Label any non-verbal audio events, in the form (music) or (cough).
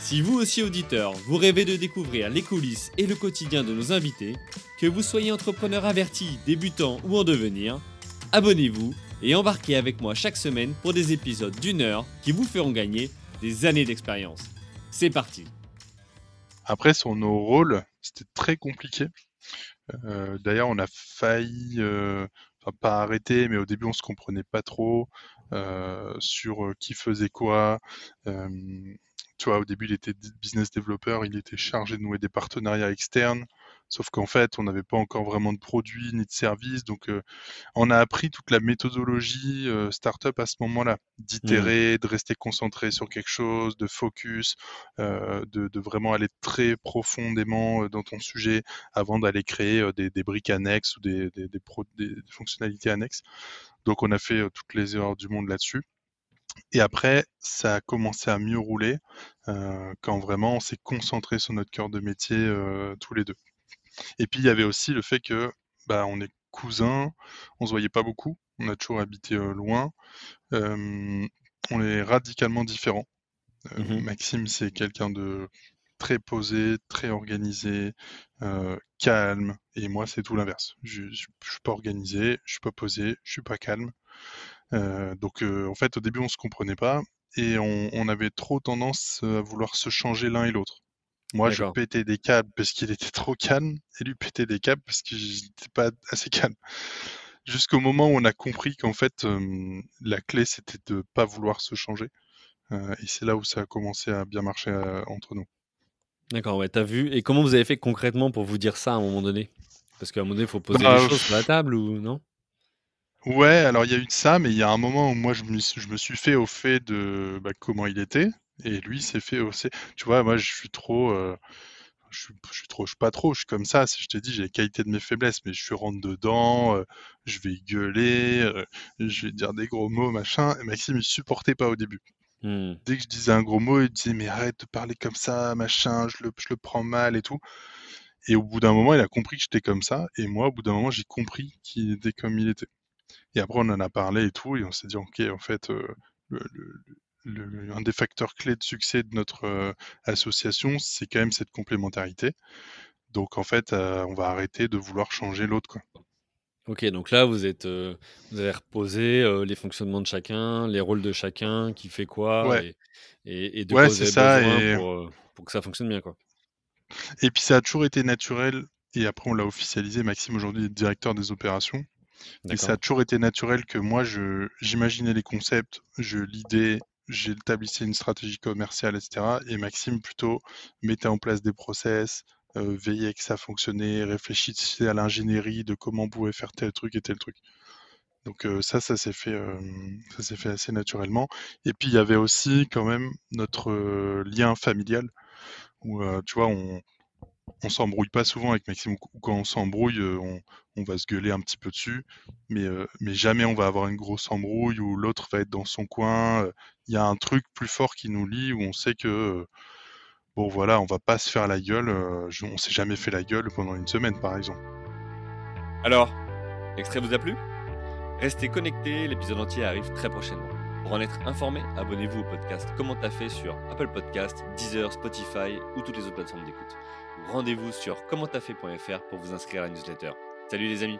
Si vous aussi auditeur, vous rêvez de découvrir les coulisses et le quotidien de nos invités, que vous soyez entrepreneur averti, débutant ou en devenir, abonnez-vous et embarquez avec moi chaque semaine pour des épisodes d'une heure qui vous feront gagner des années d'expérience. C'est parti Après, sur nos rôles, c'était très compliqué. Euh, D'ailleurs, on a failli, euh, enfin, pas arrêter, mais au début, on se comprenait pas trop euh, sur qui faisait quoi. Tu vois, au début, il était business developer, il était chargé de nouer des partenariats externes. Sauf qu'en fait, on n'avait pas encore vraiment de produits ni de services. Donc, euh, on a appris toute la méthodologie euh, startup à ce moment-là, d'itérer, de rester concentré sur quelque chose, de focus, euh, de, de vraiment aller très profondément dans ton sujet avant d'aller créer des, des briques annexes ou des, des, des, pro- des- des fonctionnalités annexes. Donc, on a fait toutes les erreurs du monde là-dessus. Et après, ça a commencé à mieux rouler euh, quand vraiment on s'est concentré sur notre cœur de métier euh, tous les deux. Et puis il y avait aussi le fait que bah, on est cousins, on se voyait pas beaucoup, on a toujours habité euh, loin, on est radicalement différents. Mhm. Maxime, c'est quelqu'un de très posé, très organisé, euh, calme, et moi c'est tout l'inverse. Je, je suis pas organisé, je suis pas posé, je suis pas calme. Euh, donc euh, en fait au début on se comprenait pas et on, on avait trop tendance à vouloir se changer l'un et l'autre. Moi, je pétais des câbles parce qu'il était (laughs) trop calme et lui pétait des câbles parce que j'étais pas assez calme. Jusqu'au moment où on a compris qu'en fait, euh, la clé, c'était de pas vouloir se changer. Euh, et c'est là où ça a commencé à bien marcher euh, entre nous. D'accord, ouais, t'as vu. Et comment vous avez fait concrètement pour vous dire ça à un moment donné? Parce qu'à un moment donné, il faut poser Bah, les choses sur la table ou non? Ouais, alors il y a eu de ça, mais il y a un moment où moi, je me, suis- je me suis fait au fait de bah, comment il était. Et lui s'est fait aussi. Tu vois, moi, je suis trop. euh, je suis, je suis trop, je suis pas trop, je suis comme ça. Si je te dis, j'ai les qualités de mes faiblesses, mais je suis rentre dedans, euh, je vais gueuler, euh, je vais dire des gros mots, machin. Et Maxime, il supportait pas au début. Hmm. Dès que je disais un gros mot, il disait, mais arrête de parler comme ça, machin, je le, je le prends mal et tout. Et au bout d'un moment, il a compris que j'étais comme ça. Et moi, au bout d'un moment, j'ai compris qu'il était comme il était. Et après, on en a parlé et tout. Et on s'est dit, OK, en fait, euh, le, le- le- un des facteurs clés de succès de notre euh, association, c'est quand même cette complémentarité. Donc, en fait, euh, on va arrêter de vouloir changer l'autre, quoi. Ok, donc là, vous êtes, vous avez reposé les fonctionnements de chacun, les rôles de chacun, qui fait quoi, Ouais, et, et, et de ouais, quoi vous avez ça. besoin Et, pour, pour que ça fonctionne bien, quoi. et puis, ça a toujours été naturel. Et après, on l'a officialisé. Maxime, aujourd'hui, est directeur des opérations. Mais ça a toujours été naturel que moi, je, j'imaginais les concepts, je l'idée, j'établissais une stratégie commerciale, etc. Et Maxime, plutôt, mettait en place des process, euh, veillait que ça fonctionnait, réfléchissait à l'ingénierie de comment on pouvait faire tel truc et tel truc. Donc euh, ça, ça s'est fait, euh, ça s'est fait assez naturellement. Et puis il y avait aussi quand même notre lien familial où tu vois, on, on s'embrouille pas souvent avec Maxime. Quand on s'embrouille, euh, on, va se gueuler un petit peu dessus, mais, euh, mais jamais on va avoir une grosse embrouille où l'autre va être dans son coin. Euh, Il y a un truc plus fort qui nous lie où on sait que bon voilà, on va pas se faire la gueule. on s'est jamais fait la gueule pendant une semaine, par exemple. Alors, l'extrait vous a plu? Restez connectés, l'épisode entier arrive très prochainement. Pour en être informé, abonnez-vous au podcast Comment t'as fait sur Apple Podcast, Deezer, Spotify ou toutes les autres plateformes d'écoute. Rendez-vous sur commenttafait.fr pour vous inscrire à la newsletter. Salut les amis